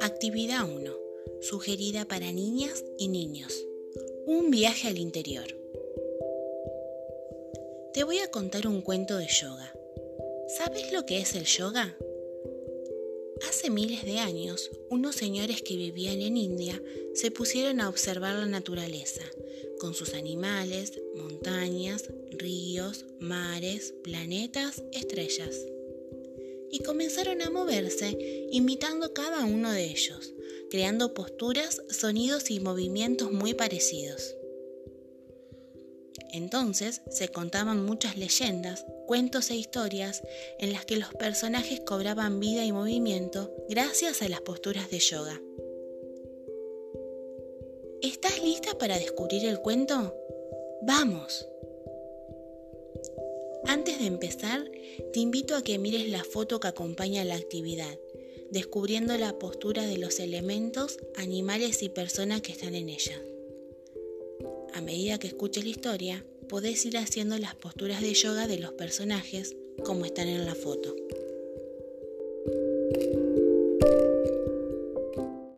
Actividad 1. Sugerida para niñas y niños. Un viaje al interior. Te voy a contar un cuento de yoga. ¿Sabes lo que es el yoga? Hace miles de años, unos señores que vivían en India se pusieron a observar la naturaleza, con sus animales, montañas, ríos, mares, planetas, estrellas y comenzaron a moverse imitando cada uno de ellos, creando posturas, sonidos y movimientos muy parecidos. Entonces se contaban muchas leyendas, cuentos e historias en las que los personajes cobraban vida y movimiento gracias a las posturas de yoga. ¿Estás lista para descubrir el cuento? ¡Vamos! Antes de empezar, te invito a que mires la foto que acompaña la actividad, descubriendo la postura de los elementos, animales y personas que están en ella. A medida que escuches la historia, podés ir haciendo las posturas de yoga de los personajes como están en la foto.